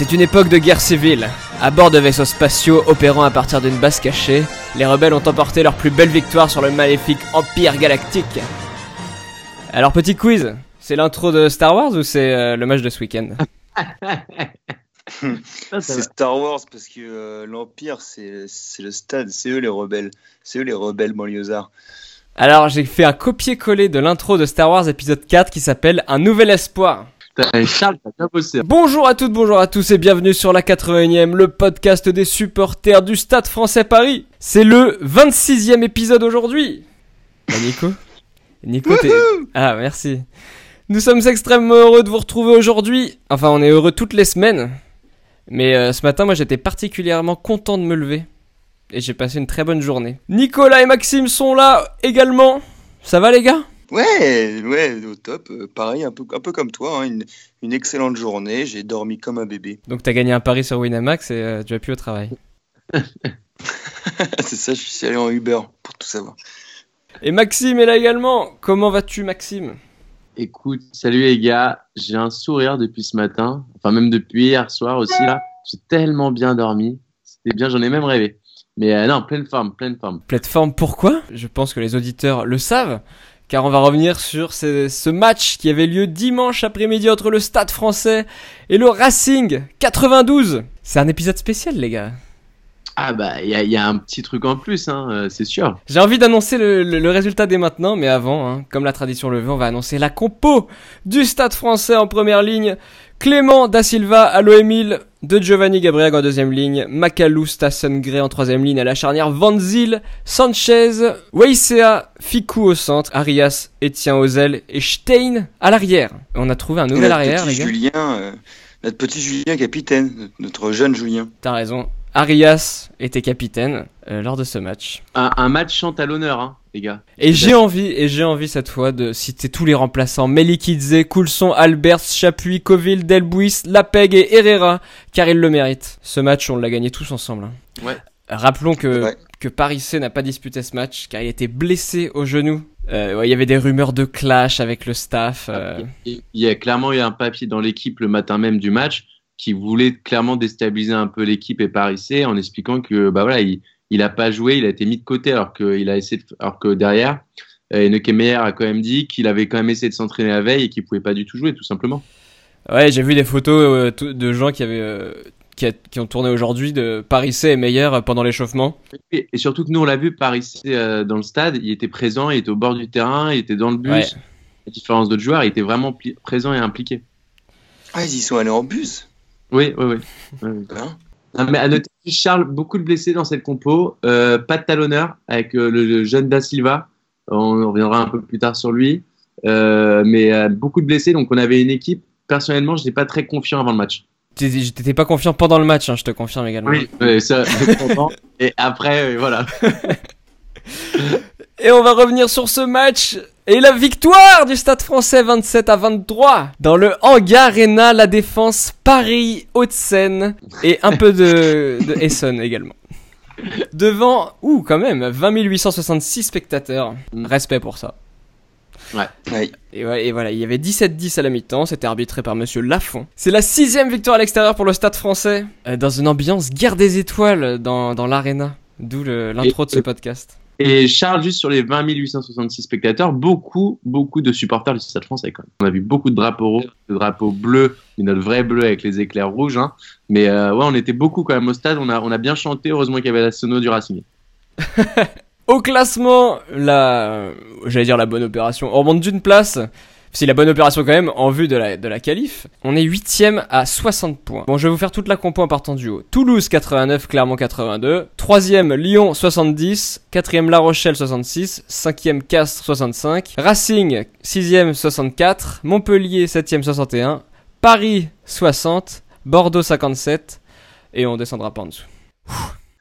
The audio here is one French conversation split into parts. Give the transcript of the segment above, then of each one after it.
C'est une époque de guerre civile. À bord de vaisseaux spatiaux opérant à partir d'une base cachée, les rebelles ont emporté leur plus belle victoire sur le maléfique Empire Galactique. Alors petit quiz, c'est l'intro de Star Wars ou c'est euh, le match de ce week-end? C'est Star Wars parce que euh, l'Empire, c'est le stade, c'est eux les rebelles. C'est eux les rebelles banlieusards. Alors j'ai fait un copier-coller de l'intro de Star Wars épisode 4 qui s'appelle Un nouvel espoir. Charles, bien bossé. Bonjour à toutes, bonjour à tous et bienvenue sur la 81e, le podcast des supporters du Stade français Paris. C'est le 26e épisode aujourd'hui. Bah, Nico Nico, t'es... Ah, merci. Nous sommes extrêmement heureux de vous retrouver aujourd'hui. Enfin, on est heureux toutes les semaines. Mais euh, ce matin, moi, j'étais particulièrement content de me lever. Et j'ai passé une très bonne journée. Nicolas et Maxime sont là également. Ça va les gars? Ouais, ouais, au top. Euh, pareil, un peu, un peu comme toi. hein, une, une excellente journée. J'ai dormi comme un bébé. Donc t'as gagné un pari sur Winamax et euh, tu vas plus au travail. c'est ça, je suis allé en Uber pour tout savoir. Et Maxime est là également. Comment vas-tu Maxime? Écoute, salut les gars, j'ai un sourire depuis ce matin, enfin même depuis hier soir aussi là. J'ai tellement bien dormi, c'était bien, j'en ai même rêvé. Mais euh, non, pleine forme, pleine forme. Plateforme pourquoi? Je pense que les auditeurs le savent. Car on va revenir sur ce match qui avait lieu dimanche après-midi entre le Stade français et le Racing 92. C'est un épisode spécial les gars. Ah bah, il y a, il y a un petit truc en plus, hein, euh, c'est sûr. J'ai envie d'annoncer le, le- le résultat dès maintenant, mais avant, hein, comme la tradition le veut, on va annoncer la compo du Stade français en première ligne. Clément Da Silva à l'OM de Giovanni Gabriel en deuxième ligne, Macalou Stassen Gray en troisième ligne, à la charnière Van Zyl, Sanchez, Weissea, Ficou au centre, Arias, Etienne Ozel et Stein à l'arrière. On a trouvé un nouvel notre arrière, petit les gars. Julien, euh, notre petit Julien capitaine, notre- notre jeune Julien. T'as raison. Arias était capitaine euh, lors de ce match. Un, un match chante à l'honneur, hein, les gars. Et j'ai envie, et j'ai envie cette fois de citer tous les remplaçants. Melikidze, Coulson, Albert, Chapuis, Coville, Delbuis, Lapeg et Herrera, car ils le méritent. Ce match, on l'a gagné tous ensemble. hein. Ouais. Rappelons que, Ouais. que Paris C n'a pas disputé ce match, car il était blessé au genou. Euh, ouais, il y avait des rumeurs de clash avec le staff. euh. Il y a clairement eu un papier dans l'équipe le matin même du match qui voulait clairement déstabiliser un peu l'équipe et Paris C en expliquant que bah voilà, il, il a pas joué, il a été mis de côté alors qu'il a essayé de- alors que derrière euh, Nekemeyer a quand même dit qu'il avait quand même essayé de s'entraîner la veille et qu'il pouvait pas du tout jouer tout simplement. Ouais, j'ai vu des photos euh, de gens qui avaient... euh, qui, a- qui ont tourné aujourd'hui de Paris C meilleur euh, pendant l'échauffement. Et, et surtout que nous on l'a vu Paris C euh, dans le stade, il était présent, il était au bord du terrain, il était dans le bus. Ouais. À différence d'autres joueurs, il était vraiment présent et impliqué. Ah, ils y sont allés en bus. Oui, oui, oui. oui, oui. Hein Non, mais à noter, Charles, beaucoup de blessés dans cette compo. Euh, pas de talonneur avec euh, le, le jeune Da Silva. On reviendra un peu plus tard sur lui. Euh, mais euh, beaucoup de blessés, donc on avait une équipe. Personnellement, je n'étais pas très confiant avant le match. T'étais t'étais pas confiant pendant le match, hein, je te confirme également. Ouais, ça, j'étais content. Et après, euh, voilà. Et on va revenir sur ce match et la victoire du Stade français 27 à 23 dans le Hangar Arena, la défense Paris Haute-Seine et un peu de, de Essonne également. Devant, ouh quand même, 20 866 spectateurs. Respect pour ça. Ouais. Et, ouais, et voilà, il y avait 17-10 à la mi-temps, c'était arbitré par Monsieur Lafont. C'est la sixième victoire à l'extérieur pour le Stade français, euh, dans une ambiance guerre des étoiles dans, dans l'arena. D'où l'intro de ce Et- podcast. Et Charles, juste sur les 20 866 spectateurs, beaucoup, beaucoup de supporters du Stade français quand même. On a vu beaucoup de drapeaux rouges, de drapeaux bleus, notre vrai bleu avec les éclairs rouges. Hein. Mais euh, ouais, on était beaucoup quand même au stade. On a, on a bien chanté. Heureusement qu'il y avait la sono du Racing. Au classement, la, j'allais dire la bonne opération, on remonte d'une place. C'est la bonne opération quand même en vue de la, de la qualif. On est huitième à 60 points. Bon, je vais vous faire toute la compo en partant du haut. Toulouse 89, Clermont 82. Troisième, Lyon 70. Quatrième, La Rochelle 66. Cinquième, Castres 65. Racing, sixième 64. Montpellier, septième 61. Paris 60. Bordeaux 57. Et on descendra pas en dessous.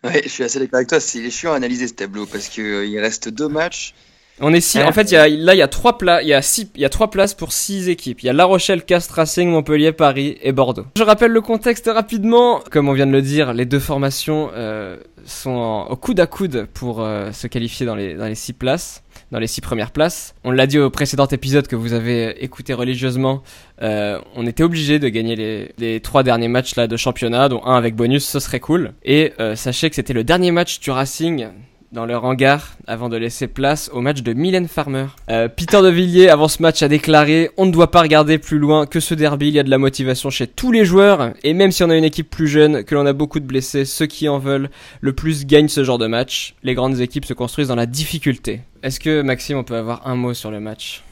Ouais, je suis assez d'accord avec toi. C'est chiant à analyser ce tableau parce que euh, reste deux matchs On est six. En fait, il y a, là, il y a trois places. Il y a six, il y a trois places pour six équipes. Il y a La Rochelle, Castres, Racing, Montpellier, Paris et Bordeaux. Je rappelle le contexte rapidement. Comme on vient de le dire, les deux formations euh, sont en- au coude à coude pour euh, se qualifier dans les dans les six places, dans les six premières places. On l'a dit au précédent épisode que vous avez écouté religieusement. euh, on était obligé de gagner les, les trois derniers matchs là de championnat, dont un avec bonus, ce serait cool. Et euh, sachez que c'était le dernier match du Racing dans leur hangar avant de laisser place au match de Mylène Farmer. Euh, Peter de Villiers, avant ce match, a déclaré On ne doit pas regarder plus loin que ce derby, il y a de la motivation chez tous les joueurs, et même si on a une équipe plus jeune, que l'on a beaucoup de blessés, ceux qui en veulent le plus gagnent ce genre de match. Les grandes équipes se construisent dans la difficulté. Est-ce que, Maxime, on peut avoir un mot sur le match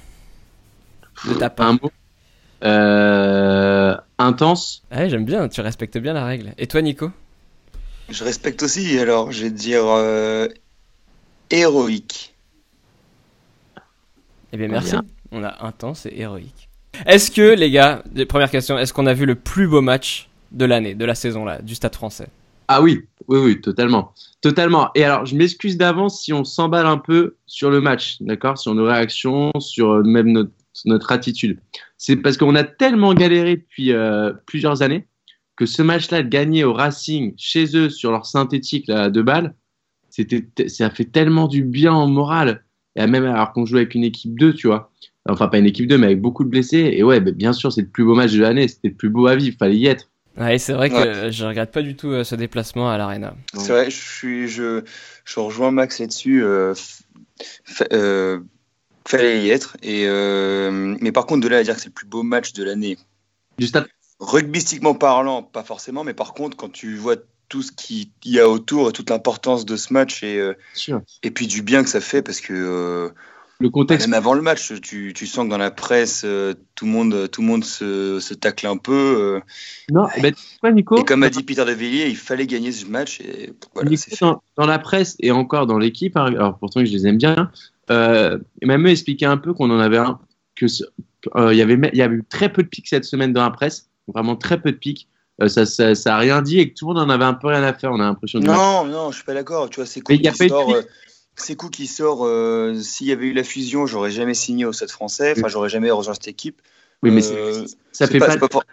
De ta part? Un mot? Euh, intense? Ouais, j'aime bien, tu respectes bien la règle. Et toi, Nico? Je respecte aussi, alors je vais dire euh, héroïque. Eh bien, merci. bien. On a intense et héroïque. Est-ce que, les gars, première question, est-ce qu'on a vu le plus beau match de l'année, de la saison là, du Stade français? Ah oui, oui, oui, totalement. Totalement. Et alors, je m'excuse d'avance si on s'emballe un peu sur le match, d'accord? Sur nos réactions, sur euh, même notre, notre attitude. C'est parce qu'on a tellement galéré depuis euh, plusieurs années que ce match-là, de gagner au Racing, chez eux, sur leur synthétique là, de balles, c'était, ça fait tellement du bien en moral. Et même alors qu'on joue avec une équipe 2, tu vois. Enfin, pas une équipe 2, mais avec beaucoup de blessés. Et ouais, bah, bien sûr, c'est le plus beau match de l'année. C'était le plus beau à vivre. Fallait y être. Ouais, c'est vrai que Ouais. je regrette pas du tout euh, ce déplacement à l'Arena. C'est vrai, je, suis, je, je rejoins Max là-dessus. euh, euh, fallait y être. Et, euh, mais par contre, de là à dire que c'est le plus beau match de l'année, Du stade rugbystiquement parlant, pas forcément, mais par contre, quand tu vois tout ce qu'il y a autour, toute l'importance de ce match et, euh, et puis du bien que ça fait, parce que euh, Le contexte même avant le match, tu, tu sens que dans la presse, euh, tout le monde, tout le monde se, se tacle un peu. euh, Non, eh ben, quoi, Nico et comme a dit Peter de Villiers, il fallait gagner ce match. Et voilà, Nico, dans, dans la presse et encore dans l'équipe, hein, alors pourtant je les aime bien, euh, même eux expliquaient un peu qu'on en avait un, que il y avait, il y avait eu très peu de pics cette semaine dans la presse, vraiment très peu de pics. Euh, ça, ça, ça a rien dit et que tout le monde en avait un peu rien à faire. On a l'impression de. Non, non, je suis pas d'accord. Tu vois, c'est cool pas euh, c'est cool qui sort. euh, S'il y avait eu la fusion, j'aurais jamais signé au Stade Français. Enfin, j'aurais jamais rejoint cette équipe. oui, mais Euh, ça fait pas. c'est for-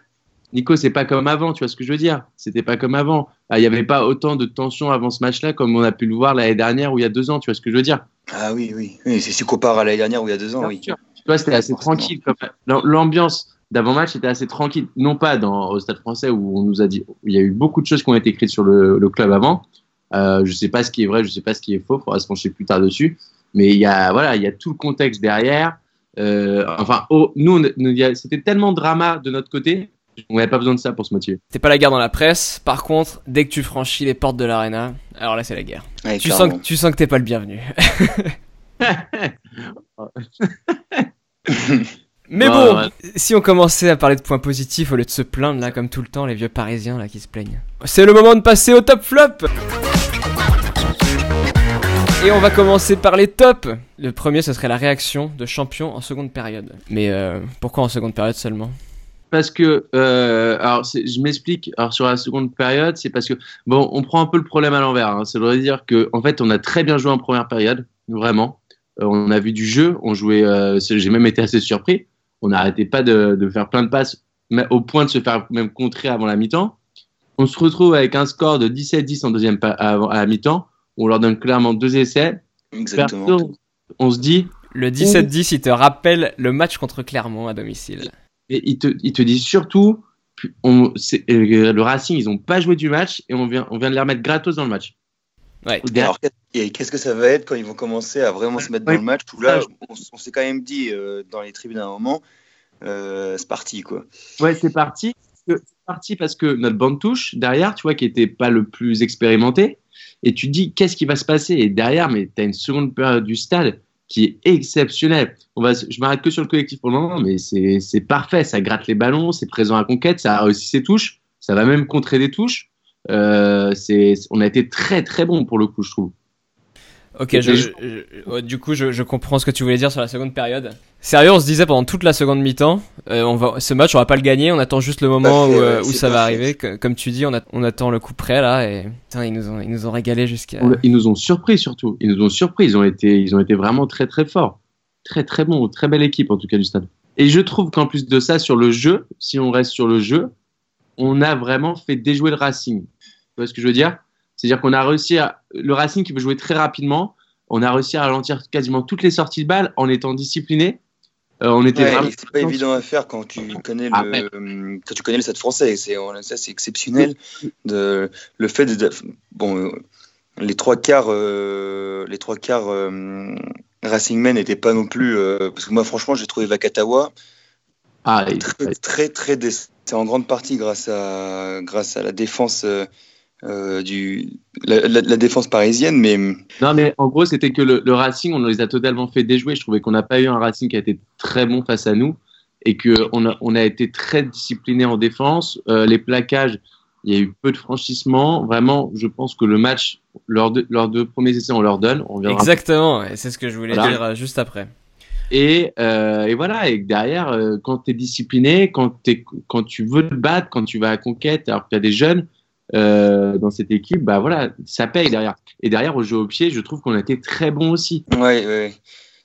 Nico, c'est pas comme avant. Tu vois ce que je veux dire C'était pas comme avant. Ah, Il y avait pas autant de tension avant ce match-là comme on a pu le voir l'année dernière ou il y a deux ans. Tu vois ce que je veux dire Ah oui, oui. oui c'est si tu compares à l'année dernière ou il y a deux ans, Bien oui. sûr. Tu vois, c'était assez Forcément. tranquille. L'ambiance d'avant-match était assez tranquille. Non pas dans, au Stade français où on nous a dit, il y a eu beaucoup de choses qui ont été écrites sur le, le club avant. Euh, je sais pas ce qui est vrai, je sais pas ce qui est faux. Faudra se pencher plus tard dessus. Mais il y a, voilà, il y a tout le contexte derrière. Euh, enfin, oh, nous, il c'était tellement de drama de notre côté. On n'avait pas besoin de ça pour se motiver. C'était pas la guerre dans la presse. Par contre, dès que tu franchis les portes de l'Arena, alors là c'est la guerre. Ouais, Tu sens, que, tu sens que t'es pas le bienvenu. Mais bon, ouais. si on commençait à parler de points positifs au lieu de se plaindre là comme tout le temps les vieux parisiens là qui se plaignent. C'est le moment de passer au top flop. Et on va commencer par les tops. Le premier ce serait la réaction de champion en seconde période. Mais euh, pourquoi en seconde période seulement? Parce que, euh, alors je m'explique. Alors sur la seconde période, c'est parce que bon, on prend un peu le problème à l'envers. Hein. Ça veut dire que en fait, on a très bien joué en première période, vraiment. Euh, on a vu du jeu, on jouait. euh, J'ai même été assez surpris. On n'arrêtait pas de, de faire plein de passes, mais au point de se faire même contrer avant la mi-temps. On se retrouve avec un score de 17-10 en deuxième pa- avant- à la mi-temps. On leur donne clairement deux essais. Exactement. Perso, on se dit, Le 17-10 il te rappelle le match contre Clermont à domicile. Et ils te, ils te disent surtout, on, euh, le Racing, ils n'ont pas joué du match et on vient, on vient de les remettre gratos dans le match. Ouais. Et alors, et qu'est-ce que ça va être quand ils vont commencer à vraiment se mettre Ouais. dans le match là, on, on s'est quand même dit euh, dans les tribunes à un moment, euh, c'est parti quoi. Ouais, c'est parti. C'est parti parce que notre bande touche derrière, tu vois, qui était pas le plus expérimenté. Et tu te dis, qu'est-ce qui va se passer? Et derrière, mais tu as une seconde période du stade qui est exceptionnelle. On va, je m'arrête que sur le collectif pour le moment, mais c'est c'est parfait. Ça gratte les ballons, c'est présent à conquête, ça a réussi ses touches, ça va même contrer des touches. Euh, c'est, on a été très très bon pour le coup, je trouve. Ok, je, je- je- du coup, je, comprends ce que tu voulais dire sur la seconde période. Sérieux, on se disait pendant toute la seconde mi-temps, euh, on va, ce match, on va pas le gagner, on attend juste le moment où, euh, ouais, où c'est ça va arriver. Comme tu dis, on, a- on attend le coup près là, et putain, ils nous ont, ils nous ont régalé jusqu'à. Ils nous ont surpris surtout. Ils nous ont surpris. Ils ont été, ils ont été vraiment très très forts. Très très bons. Très belle équipe en tout cas du stade. Et je trouve qu'en plus de ça, sur le jeu, si on reste sur le jeu, on a vraiment fait déjouer le Racing. Tu vois ce que je veux dire? C'est-à-dire qu'on a réussi à le Racing qui veut jouer très rapidement. On a réussi à ralentir quasiment toutes les sorties de balles en étant discipliné. Euh, on était Ouais, c'est pas évident à faire quand tu connais Ah, le ouais. quand tu connais le stade français. C'est ça c'est exceptionnel. De le fait de bon euh, les trois quarts euh, les trois quarts euh, Racing Men n'étaient pas non plus parce que moi franchement j'ai trouvé Vakatawa Ah, et- très très c'est en grande partie grâce à grâce à la défense euh, euh, du la, la- la défense parisienne mais Non, mais en gros, c'était que le, le Racing, on les a totalement fait déjouer. Je trouvais qu'on n'a pas eu un Racing qui a été très bon face à nous et qu'on a, on a été très discipliné en défense. Euh, les plaquages, il y a eu peu de franchissements. Vraiment, je pense que le match, leurs deux, leurs deux premiers essais, on leur donne. On. Exactement, et c'est ce que je voulais Voilà. dire juste après. Et, euh, et voilà, et que derrière, euh, quand tu es discipliné, quand, t'es- quand tu veux te battre, quand tu vas à conquête, alors qu'il y a des jeunes euh, dans cette équipe, bah voilà, ça paye derrière. Et derrière, au jeu au pied, je trouve qu'on a été très bon aussi. Ouais, ouais.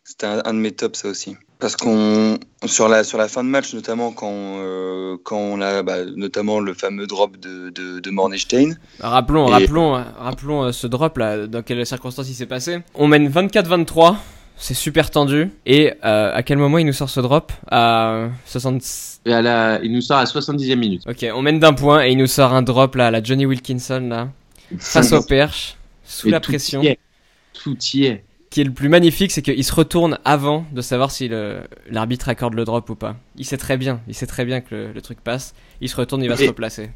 C'était un, un de mes tops, ça aussi. Parce qu'on sur la sur la fin de match, notamment quand euh, quand on a bah, notamment le fameux drop de de, de Mornestein. Rappelons, Et- rappelons, euh, rappelons ce drop là, dans quelles circonstances il s'est passé. On mène 24-23, c'est super tendu. Et euh, à quel moment il nous sort ce drop? À 60. Et à la, il nous sort à 70e minute. Ok, on mène d'un point et il nous sort un drop là, la Johnny Wilkinson là, face au perche, sous la tout pression. y est. Tout y est. qui est le plus magnifique, c'est qu'il se retourne avant de savoir si l'arbitre accorde le drop ou pas. Il sait très bien, il sait très bien que le, le truc passe. Il se retourne, il va Et- se replacer.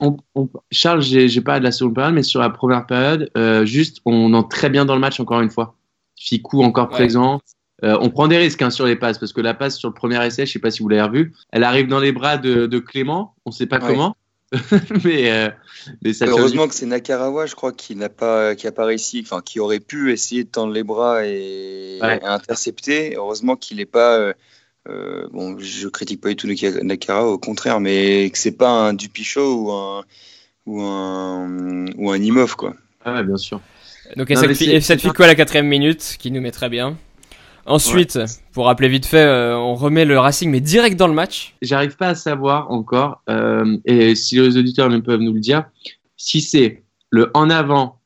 On, on- Charles, j'ai j'ai pas de la seconde période, mais sur la première période, euh, juste, on entre très bien dans le match encore une fois. Ficou encore Ouais. présent. Euh, on prend des risques hein, sur les passes parce que la passe sur le premier essai, je sais pas si vous l'avez revu, elle arrive dans les bras de, de Clément. On sait pas Ouais. comment, mais, euh, mais ça fait- Heureusement que c'est Nakarawa, je crois, qui n'a pas qui a pas réussi, enfin qui aurait pu essayer de tendre les bras et, Ouais. et intercepter. Heureusement qu'il n'est pas euh, euh, bon, je critique pas du tout Naka- Nakarawa, au contraire, mais que c'est pas un Dupichot ou un ou un ou un Imhoff quoi. Ah ouais, bien sûr. Donc et Non, cette, mais fi- c'est- et cette c'est fico à la quatrième minute, qui nous met très bien. Ensuite, pour rappeler vite fait, euh, on remet le Racing, mais direct dans le match. J'arrive pas à savoir encore, euh, et si les auditeurs ne peuvent nous le dire, si c'est le en avant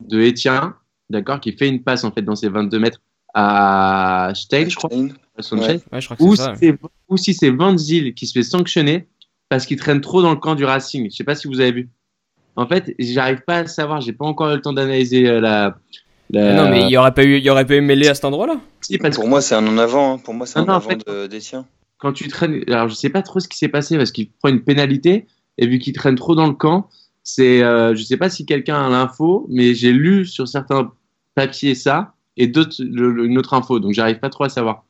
de Etienne, d'accord, qui fait une passe en fait dans ses 22 mètres à Stein, je crois, Stein. à Sanchez, Ouais, je crois que ou, c'est ça. si c'est- ou si c'est Van Zyl qui se fait sanctionner parce qu'il traîne trop dans le camp du Racing. Je sais pas si vous avez vu. En fait, j'arrive pas à savoir, j'ai pas encore eu le temps d'analyser euh, la. la- Non, mais il y aurait pas eu, il y aurait pas eu mêlée à cet endroit-là? Si, parce que Pour moi, c'est un en avant. hein. Pour moi, c'est un non, en avant fait- de- des quand tu traînes, alors je sais pas trop ce qui s'est passé parce qu'il prend une pénalité et vu qu'il traîne trop dans le camp, c'est, euh, je sais pas si quelqu'un a l'info, mais j'ai lu sur certains papiers ça et d'autres une autre info, donc j'arrive pas trop à savoir.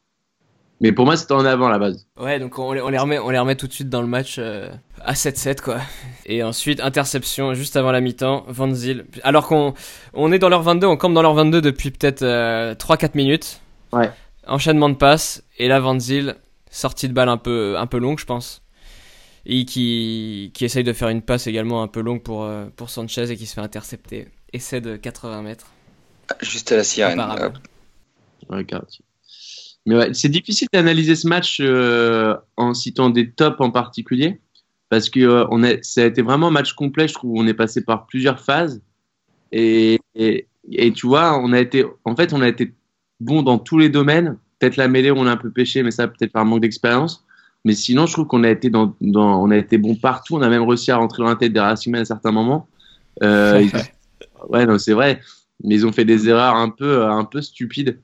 Mais pour moi c'était en avant à la base. Ouais, donc on les, on les remet, on les remet tout de suite dans le match euh, à 7-7 quoi. Et ensuite interception juste avant la mi-temps, Van Zyl. Alors qu'on on est dans leur 22, on campe dans leur 22 depuis peut-être euh, 3-4 minutes. Ouais. Enchaînement de passes et là Van Zyl sortie de balle un peu un peu longue je pense. Et qui qui essaye de faire une passe également un peu longue pour euh, pour Sanchez et qui se fait intercepter. Essai de 80 mètres. Juste à la sirène. Imparable. Mais ouais, c'est difficile d'analyser ce match euh, en citant des tops en particulier parce que euh, on a, ça a été vraiment un match complet. Je trouve on est passé par plusieurs phases et, et, et tu vois, on a été, en fait, on a été bon dans tous les domaines. Peut-être la mêlée, on a un peu pêché, mais ça peut-être par manque d'expérience. Mais sinon, je trouve qu'on a été dans, dans, on a été bon partout. On a même réussi à rentrer dans la tête des Racingmen à certains moments. Euh, ils- ouais, non, c'est vrai. Mais ils ont fait des erreurs un peu, un peu stupides.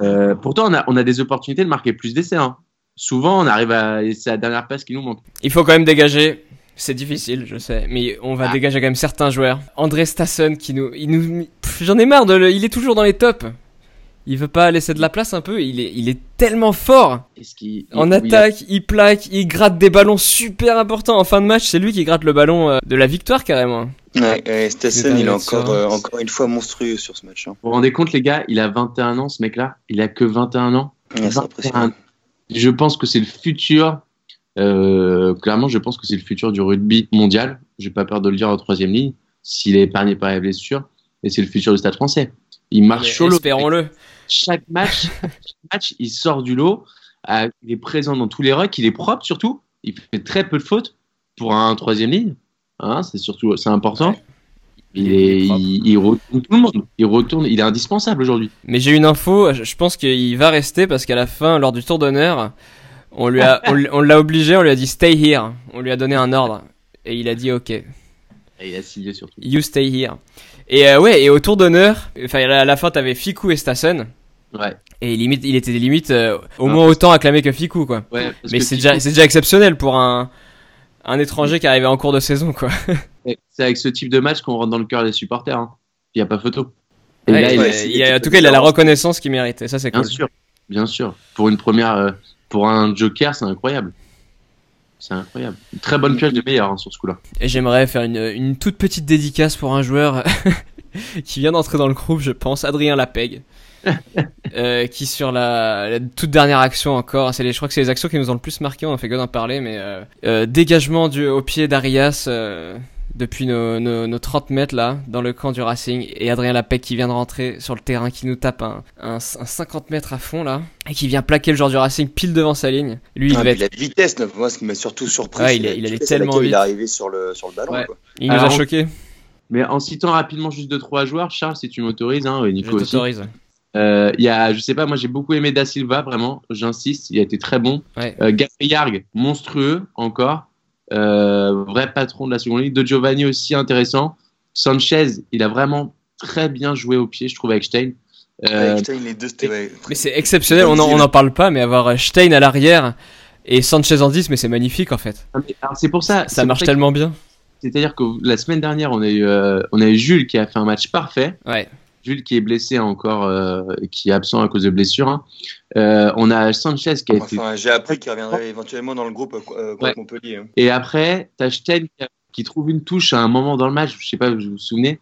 Euh, pourtant, on a, on a des opportunités de marquer plus d'essais. hein. Souvent, on arrive à. C'est la dernière passe qui nous manque. Il faut quand même dégager. C'est difficile, je sais, mais on va Ah. dégager quand même certains joueurs. André Stassen qui nous, il nous, Pff, j'en ai marre de, le... il est toujours dans les tops. Il veut pas laisser de la place un peu. Il est, il est tellement fort en il- attaque. Il plaque, il gratte des ballons super importants en fin de match. C'est lui qui gratte le ballon euh, de la victoire carrément. Ouais, ouais, Stassen, permet il est encore, euh, encore une fois monstrueux sur ce match. hein. Vous vous rendez compte, les gars, il a 21 ans, ce mec-là? Il a que 21 ans? Ouais. Je pense que c'est le futur. euh, clairement, je pense que c'est le futur du rugby mondial. J'ai pas peur de le dire en troisième ligne, s'il est épargné par les blessures. Et c'est le futur du Stade Français. Il marche Mais sur l'eau. Espérons-le. Chaque match, chaque match, il sort du lot. euh, il est présent dans tous les rucks. Il est propre surtout. Il fait très peu de fautes pour un troisième ligne. Hein, c'est surtout, c'est important. Ouais. Il, est, retourne tout le monde. Il retourne. Il est indispensable aujourd'hui. Mais j'ai une info, je pense qu'il va rester parce qu'à la fin, lors du tour d'honneur, on lui a, on, l- on l'a obligé, on lui a dit stay here. On lui a donné un ordre. Et il a dit ok, Et il a signé surtout. you stay here. Et euh, ouais, et au tour d'honneur, enfin à la fin t'avais Fiku et Stassen. Ouais. Et limite, il était limite euh, au moins autant acclamé que Fiku quoi. Ouais, Mais c'est déjà, exceptionnel pour un, un étranger qui arrivait en cours de saison quoi. C'est avec ce type de match qu'on rentre dans le cœur des supporters. hein. Il n'y a pas photo. Et Ouais, là, il il a- ouais, est- c'est- il a- en tout cas, il a la reconnaissance qu'il méritait. Ça c'est bien sûr, bien sûr. Pour une première, euh, pour un joker, c'est incroyable. C'est incroyable. Une très bonne pioche de meilleur hein, sur ce coup-là. Et j'aimerais faire une, une toute petite dédicace pour un joueur qui vient d'entrer dans le groupe, je pense, Adrien Lapeg. Euh, qui sur la, la toute dernière action encore, c'est les, je crois que c'est les actions qui nous ont le plus marqué, on en fait que d'en parler, mais euh, euh, dégagement du, au pied d'Arias euh, depuis nos, nos, nos 30 mètres là, dans le camp du Racing, et Adrien Lapeg qui vient de rentrer sur le terrain, qui nous tape un, un, un 50 mètres à fond là, et qui vient plaquer le joueur du Racing pile devant sa ligne. Lui, il Ah, devait être- la vitesse, neuf, moi, ce qui m'a surtout surpris, Ouais, il il allait tellement vite. Il est arrivé sur le, sur le ballon. Ouais. quoi. il nous a choqué. Mais en citant rapidement juste deux trois joueurs, Charles, si tu m'autorises, hein, Nico aussi. Euh, Il y a, je sais pas, moi j'ai beaucoup aimé Da Silva, vraiment. J'insiste, il a été très bon. Ouais. Euh, Gabriel, monstrueux encore. Euh, vrai patron de la seconde ligue. De Giovanni aussi intéressant. Sanchez, il a vraiment très bien joué au pied, je trouve, avec Stein. Euh, Ouais, Stein, les deux, ouais, Mais c'est exceptionnel, on en, Comme on dit, en parle pas, mais avoir Stein à l'arrière et Sanchez en 10, mais c'est magnifique en fait. alors, c'est pour ça. Ça marche que- tellement bien. C'est-à-dire que la semaine dernière, on a eu, euh, on a eu Jules qui a fait un match parfait. Ouais. Jules qui est blessé encore, euh, qui est absent à cause de blessure. hein. Euh, on a Sanchez qui a été. Enfin, j'ai appris qu'il reviendrait éventuellement dans le groupe euh, contre Ouais. Montpellier. hein. Et après, t'as qui, a- qui trouve une touche à un moment dans le match, je sais pas, vous vous souvenez,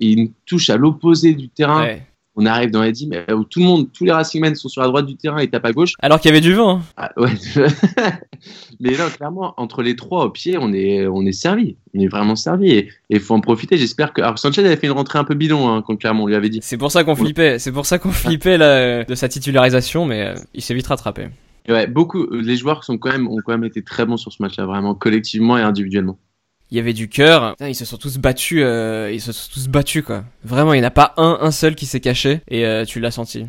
et une touche à l'opposé du terrain. ouais. On arrive dans les 10, mais où tout le monde, tous les Racingmen sont sur la droite du terrain et tapent à gauche. Alors qu'il y avait du vent. hein. Ah, ouais. mais là, clairement, entre les trois au pied, on est, on est servi. On est vraiment servi. Et il faut en profiter. J'espère que. Alors, Sanchez avait fait une rentrée un peu bidon, hein, contre Clermont, on lui avait dit. C'est pour ça qu'on flippait. C'est pour ça qu'on flippait là, euh, de sa titularisation, mais euh, il s'est vite rattrapé. Et ouais, beaucoup, les joueurs sont quand même, ont quand même été très bons sur ce match-là, vraiment, collectivement et individuellement. Il y avait du cœur. Putain, Ils se sont tous battus. euh, ils se sont tous battus quoi. Vraiment, il n'y en a pas un, un seul qui s'est caché et euh, tu l'as senti.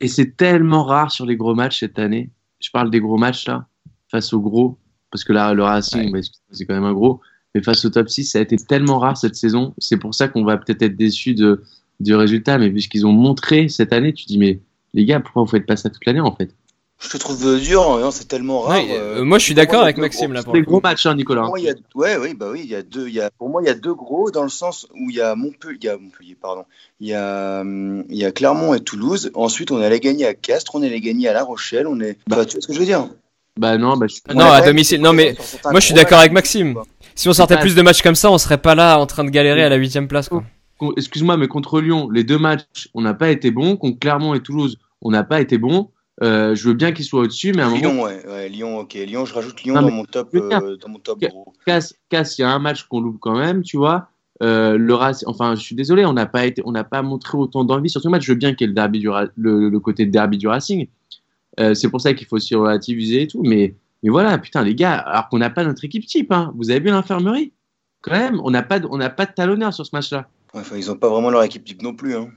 Et c'est tellement rare sur les gros matchs cette année. Je parle des gros matchs là, face aux gros, parce que là, le Racing, Ouais. bah, c'est quand même un gros. Mais face au top 6, ça a été tellement rare cette saison. C'est pour ça qu'on va peut-être être déçu de, du résultat. Mais puisqu'ils ont montré cette année, tu dis, mais les gars, pourquoi vous faites pas ça toute l'année en fait? Je te trouve dur, hein, c'est tellement rare. Ouais, euh, euh, moi, je suis d'accord avec Maxime là pour Des gros matchs, hein, Nicolas. Pour moi, il y a, ouais, oui, bah oui, il y a deux, il y a, pour moi, il y a deux gros dans le sens où il y a Montpellier, il y a Montpellier, pardon, il y a, il y a Clermont et Toulouse. Ensuite, on allait gagner à Castres, on allait gagner à La Rochelle, on est, bah, tu vois ce que je veux dire? Bah non, bah, je suis- Non, à domicile. Non, mais moi, je suis d'accord avec Maxime. quoi. Si on sortait pas- plus de matchs comme ça, on serait pas là en train de galérer à la huitième place quoi. Con- excuse-moi, mais contre Lyon, les deux matchs, on n'a pas été bon. Contre Clermont et Toulouse, on n'a pas été bon. Euh, je veux bien qu'ils soient au-dessus, mais à un moment, Lyon, ouais, ouais, Lyon, ok. Lyon, je rajoute Lyon Non, dans mon top, euh, dans mon top casse, il y a un match qu'on loupe quand même, tu vois. Euh, le enfin, je suis désolé, on n'a pas été, on n'a pas montré autant d'envie sur ce match. Je veux bien qu'il y ait le derby du, Ra- le, le côté derby du Racing. Euh, c'est pour ça qu'il faut aussi relativiser et tout. Mais, mais voilà, putain, les gars, alors qu'on n'a pas notre équipe type, hein. Vous avez vu l'infirmerie? Quand même, on n'a pas, de- on n'a pas de talonneur sur ce match-là. Ouais, Enfin, ils ont pas vraiment leur équipe type non plus. Hein.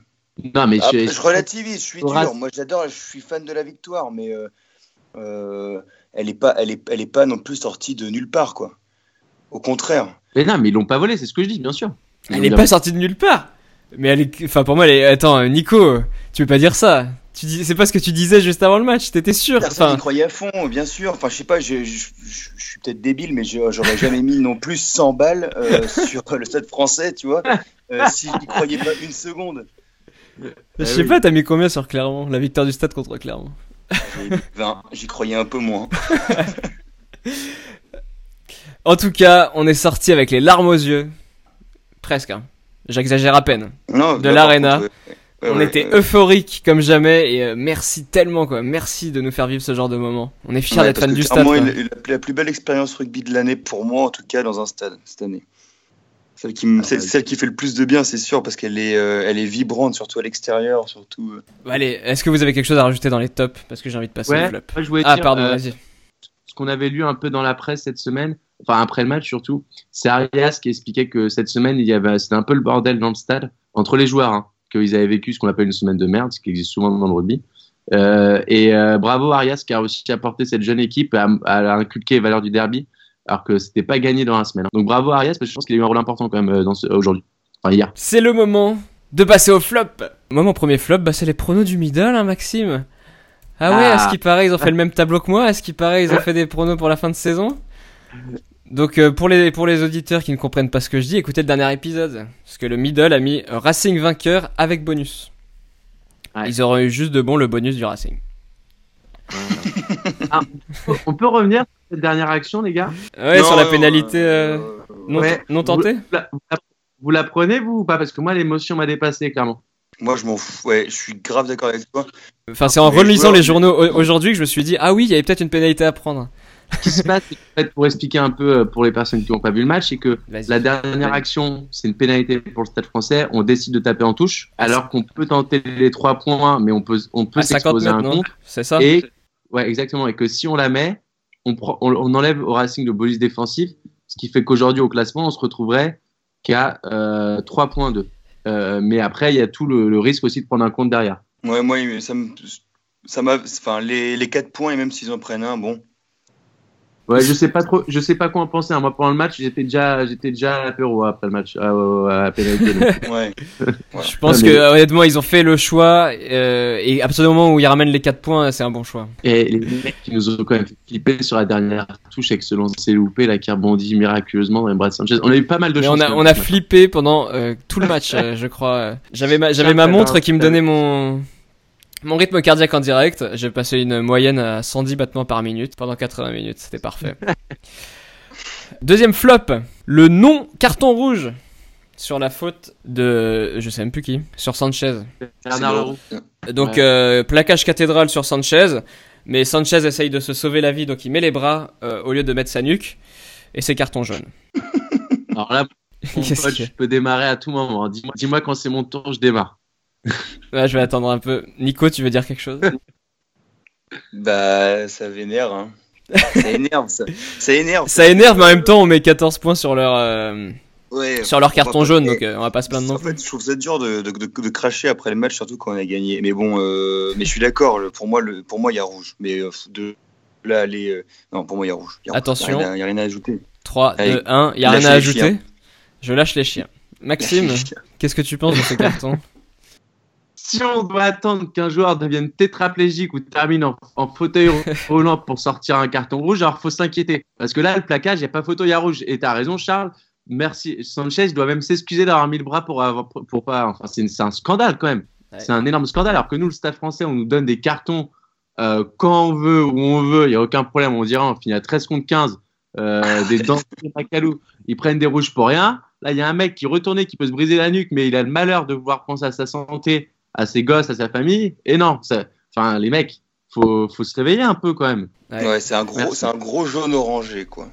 Non, mais Après, je- je relativise, je suis dur. Moi, j'adore, je suis fan de la victoire, mais euh, euh, elle est pas, elle est, elle est pas non plus sortie de nulle part, quoi. Au contraire. mais non, mais ils l'ont pas volé, c'est ce que je dis, bien sûr. Ils Elle l'ont est bien pas sortie de nulle part. Mais elle est, enfin pour moi, elle est. Attends, Nico, tu peux pas dire ça. Tu dis, c'est pas ce que tu disais juste avant le match. T'étais sûr. Personne Enfin, croyait à fond, bien sûr. Enfin, je sais pas, je, je- je- je suis peut-être débile, mais je- j'aurais jamais mis non plus 100 balles euh, sur le stade français, tu vois, euh, si je n'y croyais pas une seconde. Je Eh sais oui. pas, t'as mis combien sur Clermont La victoire du stade contre Clermont? J'ai mis 20, j'y croyais un peu moins. En tout cas, on est sorti avec les larmes aux yeux. Presque. Hein. J'exagère à peine. Non, De l'Arena. ouais. On ouais, était ouais. euphoriques comme jamais et euh, merci tellement quoi. Merci de nous faire vivre ce genre de moment. On est fiers Ouais, d'être fans du stade. la, la plus belle expérience rugby de l'année pour moi, en tout cas, dans un stade cette année. Celle qui, me- Ah, celle qui fait le plus de bien, c'est sûr, parce qu'elle est, euh, elle est vibrante, surtout à l'extérieur, surtout. euh. Bon, Allez, est-ce que vous avez quelque chose à rajouter dans les tops? Parce que j'ai envie de passer Ouais, au flop. moi, je Ah dire, pardon, euh, vas-y. ce qu'on avait lu un peu dans la presse cette semaine, enfin après le match surtout, c'est Arias qui expliquait que cette semaine, il y avait, c'était un peu le bordel dans le stade entre les joueurs, hein, qu'ils avaient vécu ce qu'on appelle une semaine de merde, ce qui existe souvent dans le rugby. Euh, et euh, bravo Arias qui a aussi apporté cette jeune équipe à, à inculquer les valeurs du derby, alors que c'était pas gagné dans la semaine. Donc bravo Arias parce que je pense qu'il a eu un rôle important quand même euh, dans ce, aujourd'hui, enfin hier. C'est le moment de passer au flop. Moi, mon premier flop, bah, c'est les pronos du middle, hein, Maxime. Ah ouais, Ah. à ce qui paraît, ils ont fait le même tableau que moi. À ce qui paraît, ils ont fait des pronos pour la fin de saison. Donc, euh, pour, les, pour les auditeurs qui ne comprennent pas ce que je dis, écoutez le dernier épisode. Parce que le middle a mis Racing vainqueur avec bonus. Ouais. Ils auraient eu juste de bon le bonus du Racing. On peut revenir cette dernière action les gars Ouais, Non, sur la non, pénalité euh, euh, non, Ouais. non tentée Vous la, vous prenez vous ou pas Parce que moi l'émotion m'a dépassé clairement. Moi, je m'en fous. Ouais, je suis grave d'accord avec toi. Enfin, c'est en Les relisant joueurs- les journaux au- aujourd'hui que je me suis dit, ah oui, il y avait peut-être une pénalité à prendre. Ce qui se passe, pour expliquer un peu euh, pour les personnes qui n'ont pas vu le match, c'est que la dernière action, c'est une pénalité pour le Stade français. On décide de taper en touche, alors qu'on peut tenter les trois points, mais on peut, on peut À 50 s'exposer à un contre. C'est ça Et ouais, exactement. Et que si on la met, on, enlève au Racing le bonus défensif, ce qui fait qu'aujourd'hui au classement, on se retrouverait qu'à euh, 3.2. Euh, mais après, il y a tout le, risque aussi de prendre un compte derrière. Ouais, moi. Ça m'a. Enfin, les, les 4 points, et même s'ils en prennent un, bon. Ouais, je sais pas trop, je sais pas quoi en penser. hein. Moi, pendant le match, j'étais déjà, j'étais déjà à l'apéro après le match, à, à la pénalité. donc. Ouais. Je pense Ouais, que mais- honnêtement ils ont fait le choix euh, et à partir du moment où ils ramènent les 4 points c'est un bon choix. Et les mecs qui nous ont quand même flipper sur la dernière touche avec ce lancer loupé là qui rebondit miraculeusement dans les bras de Sanchez. On a eu pas mal de Mais choses. on a on a flippé pendant euh, tout le match euh, je crois. J'avais ma j'avais ma montre qui me euh, donnait mon mon rythme cardiaque en direct. J'ai passé une moyenne à 110 battements par minute pendant 80 minutes c'était parfait. Deuxième flop le non carton rouge sur la faute de je sais même plus qui sur Sanchez. Donc Ouais. euh, plaquage cathédrale sur Sanchez, mais Sanchez essaye de se sauver la vie, donc il met les bras euh, au lieu de mettre sa nuque, et c'est carton jaune. Alors là, mon pote, je peux démarrer à tout moment. Dis-moi, dis-moi quand c'est mon tour, je démarre. Je vais attendre un peu. Nico, tu veux dire quelque chose? Bah, ça vénère, hein. Ça énerve, ça. Ça énerve. Ça énerve, mais en même temps, on met 14 points sur leur, euh, Ouais, sur leur carton jaune, donc euh, on va pas se plaindre non En fait, je trouve ça dur de, de, de- de cracher après le match, surtout quand on a gagné. Mais bon, euh, mais je suis d'accord. Pour moi, le, pour moi, il y a rouge. Mais euh, de là, aller, euh, non, pour moi, il y a rouge. Il y a rouge. Attention. Il y a rien à- il y a rien à ajouter. 3, Allez, 2, 1, y a rien à les ajouter. chiens. Je lâche les chiens. Maxime, qu'est-ce que tu penses de ce carton? Si on doit attendre qu'un joueur devienne tétraplégique ou termine en, en fauteuil roulant pour sortir un carton rouge, alors faut s'inquiéter. Parce que là, le plaquage, il n'y a pas photo, il y a rouge. Et tu as raison, Charles. Merci. Sanchez doit même s'excuser d'avoir mis le bras pour, avoir, pour pas. Enfin, c'est un scandale quand même. Ouais. C'est un énorme scandale. Alors que nous, le stade français, on nous donne des cartons euh, quand on veut, où on veut, il n'y a aucun problème. On dirait, on finit à 13 contre 15. Euh, des dents de. Ils prennent des rouges pour rien. Là, il y a un mec qui retournait, qui peut se briser la nuque, mais il a le malheur de vouloir penser à sa santé, à ses gosses, à sa famille. Et non, enfin, les mecs, faut, faut se réveiller un peu quand même. Ouais. Ouais, c'est un gros, c'est un gros jaune orangé, quoi.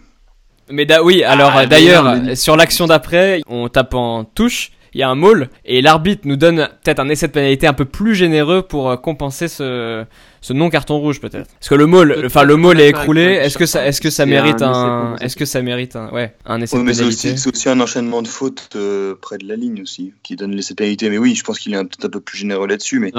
Mais da- oui, alors Ah, euh, d'ailleurs, mais- sur l'action d'après, on tape en touche, il y a un maul, et l'arbitre nous donne peut-être un essai de pénalité un peu plus généreux pour euh, compenser ce, ce non carton rouge peut-être. Parce que le maul, enfin le maul est écroulé, est-ce que ça, est-ce que ça mérite un de est-ce que ça mérite un, ouais, un essai Ouais, de pénalité aussi, c'est aussi un enchaînement de fautes euh, près de la ligne aussi, qui donne les pénalités. Mais oui, je pense qu'il est un- peut-être un peu plus généreux là-dessus. Mais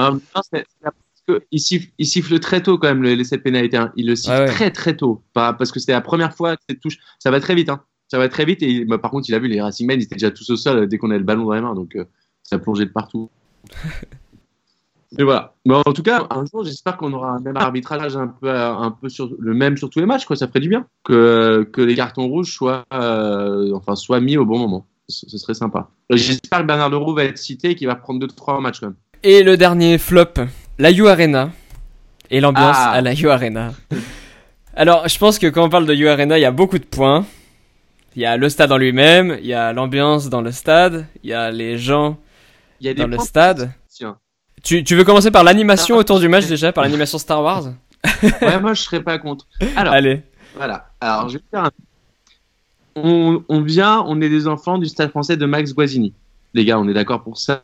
il, siffle, il siffle très tôt quand même le- l'essai de pénalité. hein. Il le siffle Ah ouais. très très tôt. Pas, parce que c'était la première fois que cette touche. Ça va très vite. Hein. Ça va très vite. Et bah, par contre, il a vu les Racing Men, ils étaient déjà tous au sol euh, dès qu'on avait le ballon dans les mains. Donc euh, ça plongeait de partout. Et voilà. Mais en tout cas, un jour, j'espère qu'on aura un même arbitrage un peu, un peu sur le même sur tous les matchs. Quoi. Ça ferait du bien que, que les cartons rouges soient, euh, enfin, soient mis au bon moment. Ce, ce serait sympa. J'espère que Bernard Leroux va être cité et qu'il va prendre 2-3 matchs quand même. Et le dernier flop, la U Arena et l'ambiance Ah. à la U Arena. Alors, je pense que quand on parle de U Arena, il y a beaucoup de points. Il y a le stade en lui-même, il y a l'ambiance dans le stade, il y a les gens Il y a des dans le stade. Tiens. Tu, tu veux commencer par l'animation autour du match déjà, par l'animation Star Wars Ouais, moi je serais pas contre. Alors, Allez. voilà. Alors, je vais faire un. On, on vient, on est des enfants du stade français de Max Guazzini. Les gars, on est d'accord pour ça.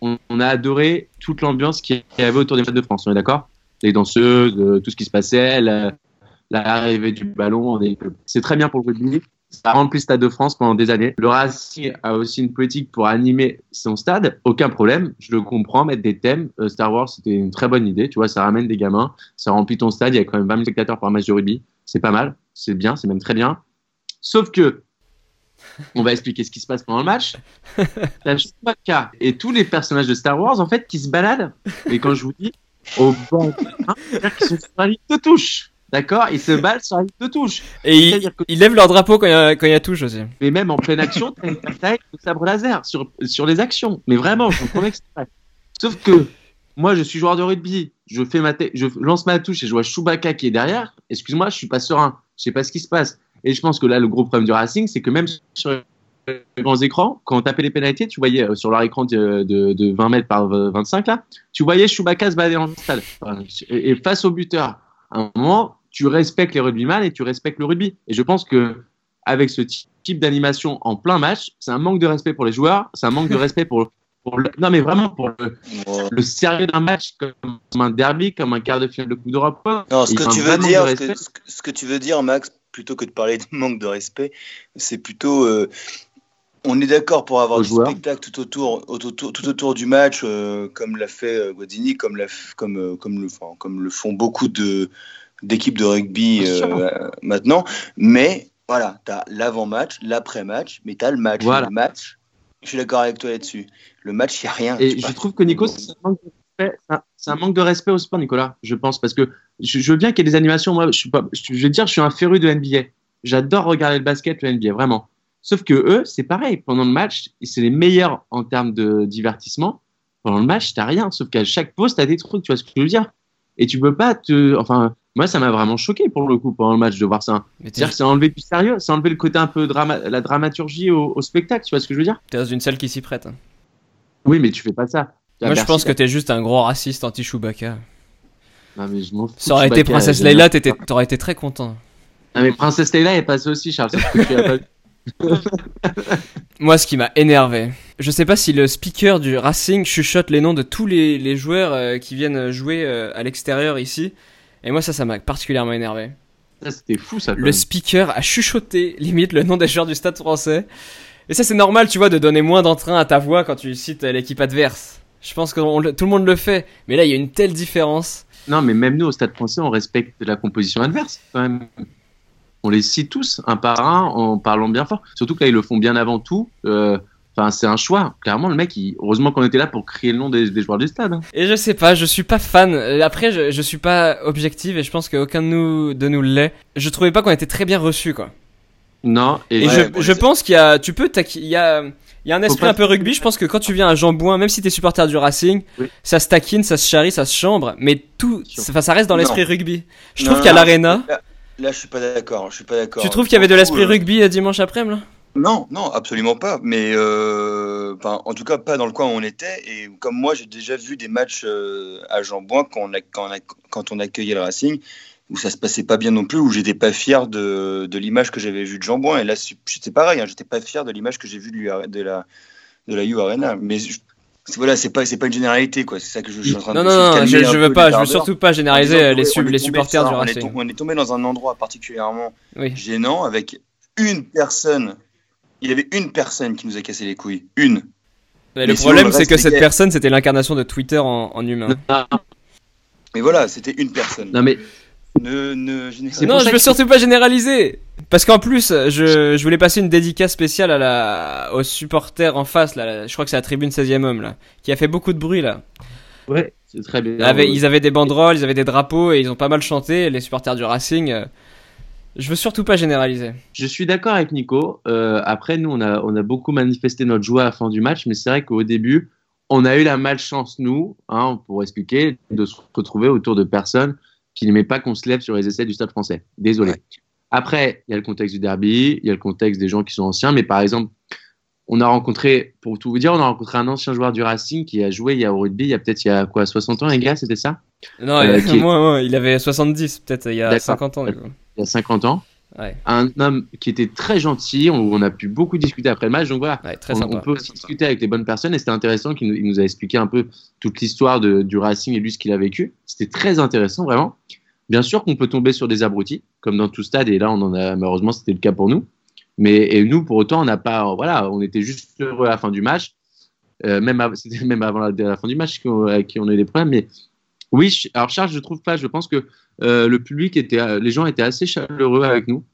On, on a adoré toute l'ambiance qui y avait autour des Stades de France. On est d'accord? Les danseuses, euh, tout ce qui se passait, la- l'arrivée du ballon. on est- C'est très bien pour le rugby. Ça a rempli le Stade de France pendant des années. Le Racing a aussi une politique pour animer son stade. Aucun problème. Je le comprends. Mettre des thèmes. Euh, Star Wars, c'était une très bonne idée. Tu vois, ça ramène des gamins. Ça remplit ton stade. Il y a quand même 20 000 spectateurs par match de rugby. C'est pas mal. C'est bien. C'est même très bien. Sauf que, on va expliquer ce qui se passe pendant le match. T'as Chewbacca et tous les personnages de Star Wars, en fait, qui se baladent. Et quand je vous dis, au du terrain, c'est-à-dire qu'ils sont sur la ligne de touche. D'accord Ils se baladent sur la ligne de touche. Et ils, C'est-à-dire que ils lèvent leur drapeau quand il y a, y touche aussi. mais même en pleine action, t'as une sabre laser sur, sur les actions. Mais vraiment, je vous promets que c'est vrai. Sauf que moi, je suis joueur de rugby, je fais ma je lance ma touche et je vois Chewbacca qui est derrière. Excuse-moi, je suis pas serein. Je sais pas ce qui se passe. Et je pense que là, le gros problème du Racing, c'est que même sur les grands écrans, quand on tapait les pénalités, tu voyais euh, sur leur écran de, de, de 20 mètres par 25 là, tu voyais Chewbacca se balader en. Enfin, Et, et face au buteur, à un moment, tu respectes les rugbyman et tu respectes le rugby. Et je pense que avec ce ty- type d'animation en plein match, c'est un manque de respect pour les joueurs, c'est un manque de respect pour, pour le, non mais vraiment pour le, sérieux d'un match comme un derby, comme un quart de finale de Coupe d'Europe. Non, ce que tu veux dire, ce que, ce tu veux dire, Max, plutôt que de parler de manque de respect, c'est plutôt. euh, on est d'accord pour avoir du joueurs. spectacle tout autour, tout autour, tout autour du match, euh, comme l'a fait euh, Guadini, comme, l'a comme, comme, le, enfin, comme le font beaucoup de, d'équipes de rugby euh, maintenant. Mais voilà, tu as l'avant-match, l'après-match, mais tu as le match. Voilà. Le match, je suis d'accord avec toi là-dessus. Le match, il n'y a rien. Et je trouve que Nico, c'est un manque de respect, c'est un- c'est un manque de respect au sport, Nicolas, je pense, parce que je, je veux bien qu'il y ait des animations. Moi, je, suis pas, je, je veux dire, je suis un féru de NBA. J'adore regarder le basket, le NBA, vraiment. Sauf que eux, c'est pareil. Pendant le match, c'est les meilleurs en termes de divertissement. Pendant le match, t'as rien. Sauf qu'à chaque pause, t'as des trucs. Tu vois ce que je veux dire Et tu peux pas te. Enfin, moi, ça m'a vraiment choqué pour le coup pendant le match de voir ça. C'est-à-dire que c'est enlevé du sérieux, c'est enlevé le côté un peu drama, la dramaturgie au, au spectacle. Tu vois ce que je veux dire? T'es dans une salle qui s'y prête. hein. Oui, mais tu fais pas ça. Moi, je pense que t'es juste un gros raciste anti-Chewbacca. Non, mais je m'en fous. Ça aurait été Princesse Leila, t'aurais été très content. Non, mais Princesse Leila est passée aussi, Charles. Moi, ce qui m'a énervé, je sais pas si le speaker du Racing chuchote les noms de tous les, les joueurs euh, qui viennent jouer euh, à l'extérieur ici. Et moi, ça, ça m'a particulièrement énervé. Ça, c'était fou, ça. Le speaker a chuchoté limite le nom des joueurs du stade français. Et ça, c'est normal, tu vois, de donner moins d'entrain à ta voix quand tu cites l'équipe adverse. Je pense que on tout le monde le fait. Mais là, il y a une telle différence. Non, mais même nous, au Stade français, on respecte la composition adverse, quand même. On les cite tous, un par un, en parlant bien fort. Surtout que là, ils le font bien avant tout. Euh, Enfin, c'est un choix. Clairement, le mec, il... heureusement qu'on était là pour crier le nom des, des joueurs du stade. hein. Et je sais pas, je suis pas fan. Euh, Après, je, je suis pas objectif et je pense qu'aucun de nous, de nous l'est. Je trouvais pas qu'on était très bien reçus, quoi. Non, et, Et Ouais, je, bon, je pense qu'il y a, tu peux, il y a, il y a un esprit pas- un peu rugby. Je pense que quand tu viens à Jambouin, même si t'es supporter du Racing, Oui. ça se taquine, ça se charrie, ça se chambre, mais tout, enfin, ça reste dans l'esprit rugby. Je Non, trouve qu'à l'arena, Là, là, je suis pas d'accord. Je suis pas d'accord. tu trouves qu'il y avait de l'esprit euh, rugby euh, dimanche après-midi, là? Non, non, absolument pas. Mais euh, en tout cas, pas dans le coin où on était. Et comme moi, j'ai déjà vu des matchs euh, à Jambouin quand quand, quand on accueillait le Racing, où ça se passait pas bien non plus, où j'étais pas fier de, de l'image que j'avais vue de Jambouin. Et là, c'est- c'était pareil. Hein, j'étais pas fier de l'image que j'ai vue de, l'U- de la de la U Arena. Mais je- c'est- voilà, c'est pas pas une généralité quoi. C'est ça que je, je suis en train Non, de non, non, je, je veux pas, je veux surtout pas généraliser disant les, sub- supporters du un- on est, Racing. on est tombé dans un endroit particulièrement Oui. gênant avec une personne. Il y avait une personne qui nous a cassé les couilles. Une. Mais le problème, c'est que cette personne, c'était l'incarnation de Twitter en, en humain. Mais voilà, c'était une personne. non, mais Ne, ne C'est Non, je veux que- surtout pas généraliser. Parce qu'en plus, je, je voulais passer une dédicace spéciale à la, aux supporters en face, là. Je crois que c'est la tribune 16e homme, là. Qui a fait beaucoup de bruit, là. ouais, c'est très bien. Ils avaient, ils avaient des banderoles, ils avaient des drapeaux et ils ont pas mal chanté, les supporters du Racing. euh, Je veux surtout pas généraliser. Je suis d'accord avec Nico. Euh, après, nous, on a, on a beaucoup manifesté notre joie à la fin du match, mais c'est vrai qu'au début, on a eu la malchance, nous, hein, pour expliquer, de se retrouver autour de personnes qui n'aimaient pas qu'on se lève sur les essais du Stade français. Désolé. Ouais. Après, il y a le contexte du derby, il y a le contexte des gens qui sont anciens, mais par exemple, on a rencontré, pour tout vous dire, on a rencontré un ancien joueur du Racing qui a joué il y a au rugby, il y a peut-être il y a quoi, 60 ans, les gars, c'était ça? Non, euh, il, moins, il avait 70, peut-être il y a 50 ans. Du coup. Il y a 50 ans. Un homme qui était très gentil, on, on, a pu beaucoup discuter après le match, donc voilà, très on, on, peut aussi discuter avec les bonnes personnes et c'était intéressant qu'il nous, nous, a expliqué un peu toute l'histoire du Racing et lui ce qu'il a vécu. C'était très intéressant, vraiment. Bien sûr qu'on peut tomber sur des abrutis, comme dans tout stade, et là on en a malheureusement c'était le cas pour nous. Mais et nous, pour autant, on n'a pas, voilà, on était juste heureux à la fin du match. Euh, même c'était même avant la, la fin du match avec qui on a eu des problèmes. Mais oui, alors Charles, je trouve pas. Je pense que euh, le public était, les gens étaient assez chaleureux avec nous.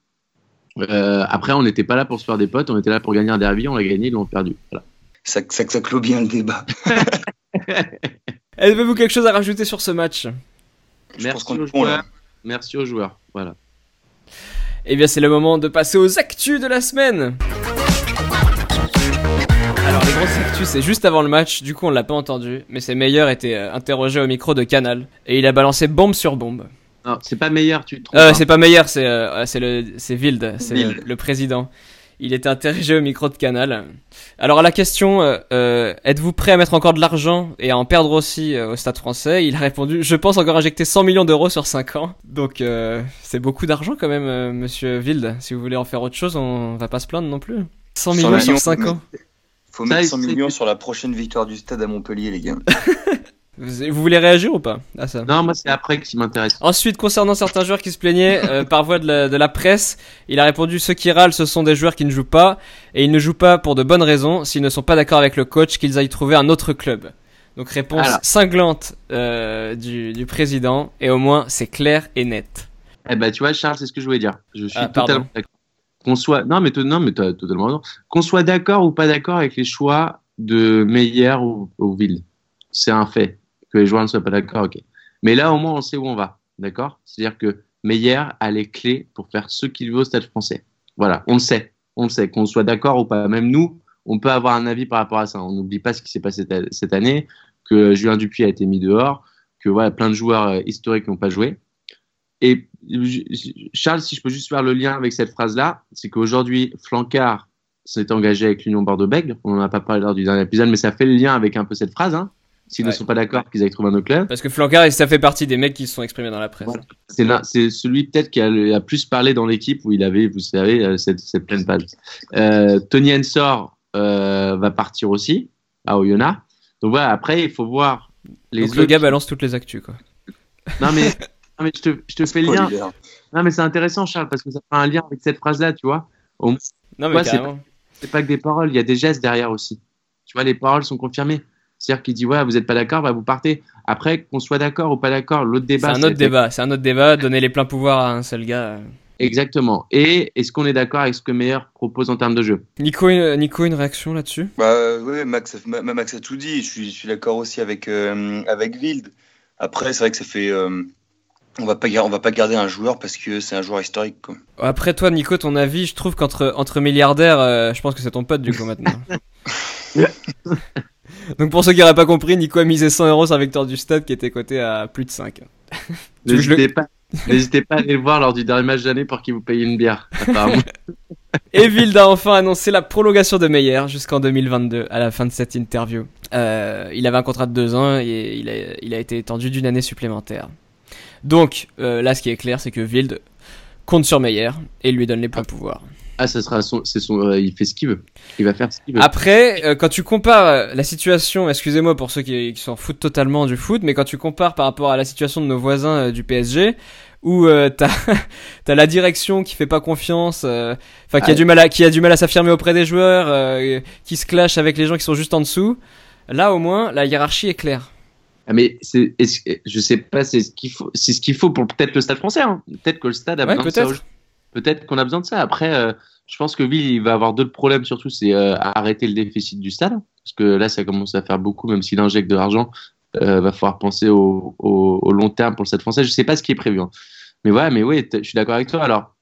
Euh, après, on n'était pas là pour se faire des potes, on était là pour gagner un derby, on l'a gagné, ils l'ont perdu. Voilà. Ça, ça, ça clôt bien le débat. Avez-vous quelque chose à rajouter sur ce match? Merci aux, joueurs. Merci aux joueurs. Voilà. Eh bien, c'est le moment de passer aux actus de la semaine. Alors, les grosses actus, c'est juste avant le match, du coup, on l'a pas entendu, mais c'est Meilleur était euh, interrogé au micro de Canal et il a balancé bombe sur bombe. Non, c'est pas Meilleur, tu te trompes. Euh, c'est pas Meilleur, c'est euh, c'est le c'est Wild, c'est le, le, président. Il était interrogé au micro de Canal. Alors à la question, euh, euh, êtes-vous prêt à mettre encore de l'argent et à en perdre aussi euh, au Stade Français? Il a répondu, je pense encore injecter 100 millions d'euros sur 5 ans. Donc euh, c'est beaucoup d'argent quand même, euh, Monsieur Wild. Si vous voulez en faire autre chose, on va pas se plaindre non plus. 100 millions sur 5 ans. Faut mettre 100 millions sur la prochaine victoire du Stade à Montpellier, les gars. Vous, voulez réagir ou pas? À ça Non, moi c'est après qui m'intéresse. Ensuite, concernant certains joueurs qui se plaignaient euh, par voie de la, de la, presse, il a répondu ceux qui râlent, ce sont des joueurs qui ne jouent pas et ils ne jouent pas pour de bonnes raisons. S'ils ne sont pas d'accord avec le coach, qu'ils aillent trouver un autre club. Donc réponse Alors. cinglante euh, du, du, président et au moins c'est clair et net. Eh ben tu vois Charles, c'est ce que je voulais dire. Je suis ah, totalement d'accord. Qu'on soit non mais non mais as totalement raison. Qu'on soit d'accord ou pas d'accord avec les choix de Meyer ou, ou Ville, c'est un fait que les joueurs ne soient pas d'accord, ok. Mais là, au moins, on sait où on va, d'accord? C'est-à-dire que Meyer a les clés pour faire ce qu'il veut au Stade français. Voilà, on le sait, on le sait, qu'on soit d'accord ou pas. Même nous, on peut avoir un avis par rapport à ça. On n'oublie pas ce qui s'est passé cette année, que Julien Dupuis a été mis dehors, que voilà, plein de joueurs euh, historiques n'ont pas joué. Et Charles, si je peux juste faire le lien avec cette phrase-là, c'est qu'aujourd'hui, Flancard s'est engagé avec l'Union Bordeaux-Bègles. On n'en a pas parlé lors du dernier épisode, mais ça fait le lien avec un peu cette phrase. Hein s'ils ouais. ne sont pas d'accord qu'ils aillent trouver un autre club. Parce que Flancard, ça fait partie des mecs qui se sont exprimés dans la presse. Voilà. C'est là, c'est celui peut-être qui a le a plus parlé dans l'équipe où il avait, vous savez, euh, cette, cette pleine page. Euh, Tony Ensor euh, va partir aussi à Oyonnax. Donc voilà, après il faut voir les Donc le gars balance toutes les actus quoi. Non mais, non, mais je te, je te fais le lien. Non mais c'est intéressant Charles parce que ça fait un lien avec cette phrase là, tu vois. Au... Non mais c'est pas, pas que des paroles, il y a des gestes derrière aussi. Tu vois, les paroles sont confirmées. C'est-à-dire qu'il dit ouais, vous n'êtes pas d'accord, bah, vous partez. Après, qu'on soit d'accord ou pas d'accord, l'autre débat. C'est un autre débat. C'est un autre débat. Donner les pleins pouvoirs à un seul gars. Exactement. Et est-ce qu'on est d'accord avec ce que Meyer propose en termes de jeu? Nico, Nico, une réaction là-dessus? Bah oui, Max, Max a tout dit. Je suis, je suis d'accord aussi avec euh, avec Wild. Après, c'est vrai que ça fait. Euh, on va pas on va pas garder un joueur parce que c'est un joueur historique. Quoi. Après toi, Nico, ton avis, je trouve qu'entre entre milliardaires, euh, je pense que c'est ton pote du coup maintenant. Donc pour ceux qui n'auraient pas compris, Nico a misé 100 euros sur la victoire du stade qui était coté à plus de 5. N'hésitez pas, pas à aller le voir lors du dernier match d'année pour qu'il vous paye une bière, Et a enfin annoncé la prolongation de Meyer jusqu'en 2022 à la fin de cette interview. Euh, il avait un contrat de 2 ans et il a, il a été étendu d'une année supplémentaire. Donc euh, là, ce qui est clair, c'est que Wild compte sur Meyer et lui donne les pleins pouvoirs. Ah, ça sera son, c'est son, euh, il fait ce qu'il veut. Il va faire ce qu'il veut. Après, euh, quand tu compares euh, la situation, excusez-moi pour ceux qui, qui s'en foutent totalement du foot, mais quand tu compares par rapport à la situation de nos voisins euh, du PSG, où t'as t'as la direction qui fait pas confiance, enfin qui a ah, du mal à qui a du mal à s'affirmer auprès des joueurs, qui se clash avec les gens qui sont juste en dessous. Là, au moins, la hiérarchie est claire. Ah mais c'est, je sais pas, c'est ce qu'il faut, c'est ce qu'il faut pour peut-être le Stade Français. Hein. Peut-être que le Stade a ouais, besoin de ça peut-être qu'on a besoin de ça. Après, euh, je pense que Ville, il va avoir d'autres problèmes, surtout, c'est euh, arrêter le déficit du stade. Parce que là, ça commence à faire beaucoup, même s'il injecte de l'argent, euh, va falloir penser au, long terme pour le stade français. Je sais pas ce qui est prévu. Hein. Mais ouais, mais oui, je suis d'accord avec toi. Alors,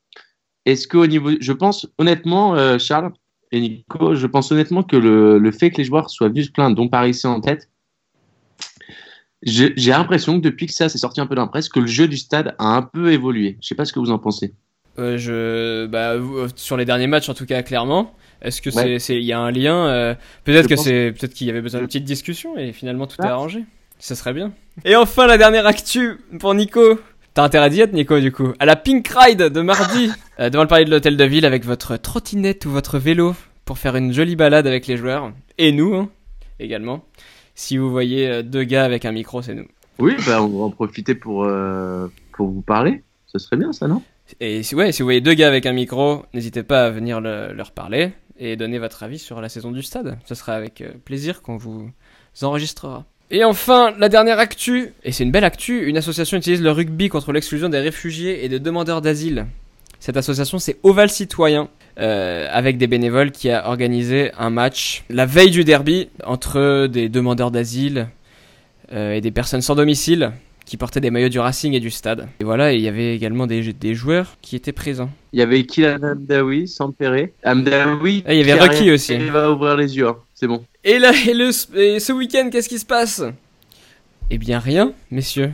est-ce qu'au niveau. Je pense honnêtement, Charles et Nico, je pense honnêtement que le, fait que les joueurs soient venus se plaindre, dont Paris en tête, j'ai l'impression que depuis que ça s'est sorti un peu dans la presse, que le jeu du stade a un peu évolué. Je sais pas ce que vous en pensez. Euh, je, bah, euh, sur les derniers matchs en tout cas, clairement. Est-ce que c'est, Ouais. c'est, il y a un lien euh, Peut-être que c'est, peut-être qu'il y avait besoin d'une petite discussion et finalement tout est Ah. arrangé. Ça serait bien. Et enfin la dernière actu pour Nico. T'as intérêt d'y être Nico du coup. À la Pink Ride de mardi, euh, devant le palais de l'hôtel de ville avec votre trottinette ou votre vélo pour faire une jolie balade avec les joueurs et nous hein, également. Si vous voyez euh, deux gars avec un micro, c'est nous. Oui, bah, on va en profiter pour, euh, pour vous parler. Ce serait bien, ça, non? Et si, ouais, si vous voyez deux gars avec un micro, n'hésitez pas à venir le- leur parler et donner votre avis sur la saison du stade. Ce sera avec euh, plaisir qu'on vous enregistrera. Et enfin, la dernière actu, et c'est une belle actu, une association utilise le rugby contre l'exclusion des réfugiés et des demandeurs d'asile. Cette association, c'est Oval Citoyen, euh, avec des bénévoles qui a organisé un match la veille du derby entre des demandeurs d'asile euh, et des personnes sans domicile qui portaient des maillots du Racing et du Stade. Et voilà, et il y avait également des, des joueurs qui étaient présents. Il y avait Kylian Amdaoui, Sampere. Amdaoui. Ah, il y avait Rocky aussi. Il va ouvrir les yeux, hein. c'est bon. Et là, et, le, et ce week-end, qu'est-ce qui se passe? Eh bien rien, messieurs.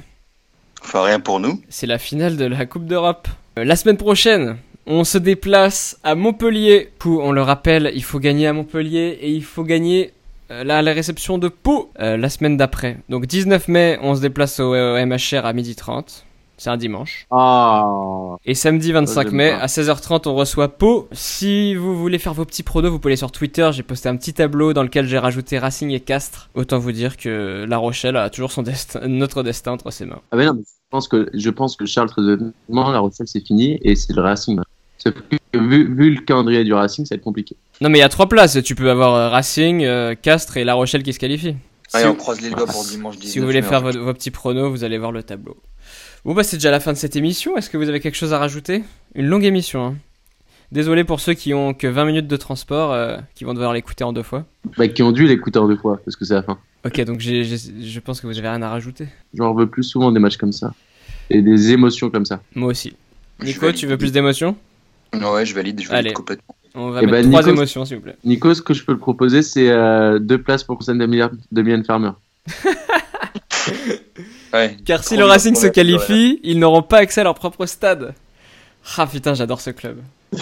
Enfin, rien pour nous. C'est la finale de la Coupe d'Europe. Euh, la semaine prochaine, on se déplace à Montpellier. Pour, on le rappelle, il faut gagner à Montpellier et il faut gagner euh, là, la réception de Pau euh, la semaine d'après. Donc 19 mai, on se déplace au, au MHR à 12h30. C'est un dimanche. Ah. Et samedi 25 j'aime mai, pas. à 16h30, on reçoit Pau. Si vous voulez faire vos petits pronos, vous pouvez aller sur Twitter. J'ai posté un petit tableau dans lequel j'ai rajouté Racing et Castres. Autant vous dire que La Rochelle a toujours son destin, notre destin entre ses mains. Ah ben non, mais je pense que, je pense que Charles, très honnêtement, la Rochelle, c'est fini et c'est le Racing. Vu, vu le calendrier du Racing, ça va être compliqué. Non, mais il y a trois places. Tu peux avoir euh, Racing, euh, Castres et La Rochelle qui se qualifient. Allez, Si- on croise les doigts pour dimanche 19 Si vous voulez faire vos, vos petits pronos, vous allez voir le tableau. Bon bah c'est déjà la fin de cette émission. Est-ce que vous avez quelque chose à rajouter? Une longue émission. Hein. Désolé pour ceux qui ont que 20 minutes de transport, euh, qui vont devoir l'écouter en deux fois. Bah, qui ont dû l'écouter en deux fois, parce que c'est la fin. Ok, donc j'ai- je pense que vous avez rien à rajouter. J'en veux plus souvent des matchs comme ça. Et des émotions comme ça. Moi aussi. Nico, tu veux plus d'émotions? Ouais, je valide, je valide Allez. complètement. On va Eh mettre ben, trois Nico- émotions s'il vous plaît. Nico, ce que je peux te proposer, c'est euh, deux places pour scène de Mylène Farmer. Ouais. Car si le Racing se qualifie, ils n'auront pas accès à leur propre stade. Ah putain, j'adore ce club.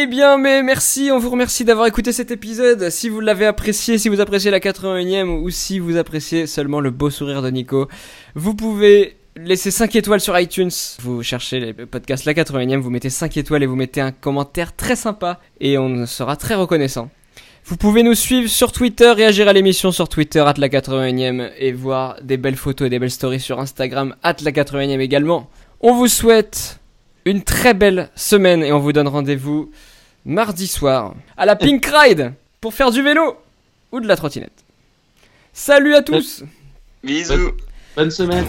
Eh bien, mais merci, on vous remercie d'avoir écouté cet épisode. Si vous l'avez apprécié, si vous appréciez la 81ème ou si vous appréciez seulement le beau sourire de Nico, vous pouvez laisser 5 étoiles sur iTunes. Vous cherchez les podcasts la 81ème, vous mettez 5 étoiles et vous mettez un commentaire très sympa et on sera très reconnaissant. Vous pouvez nous suivre sur Twitter, réagir à l'émission sur Twitter, at la 81ème, et voir des belles photos et des belles stories sur Instagram, at la 81ème également. On vous souhaite une très belle semaine et on vous donne rendez-vous mardi soir à la Pink Ride pour faire du vélo ou de la trottinette. Salut à tous Bisous. Bonne.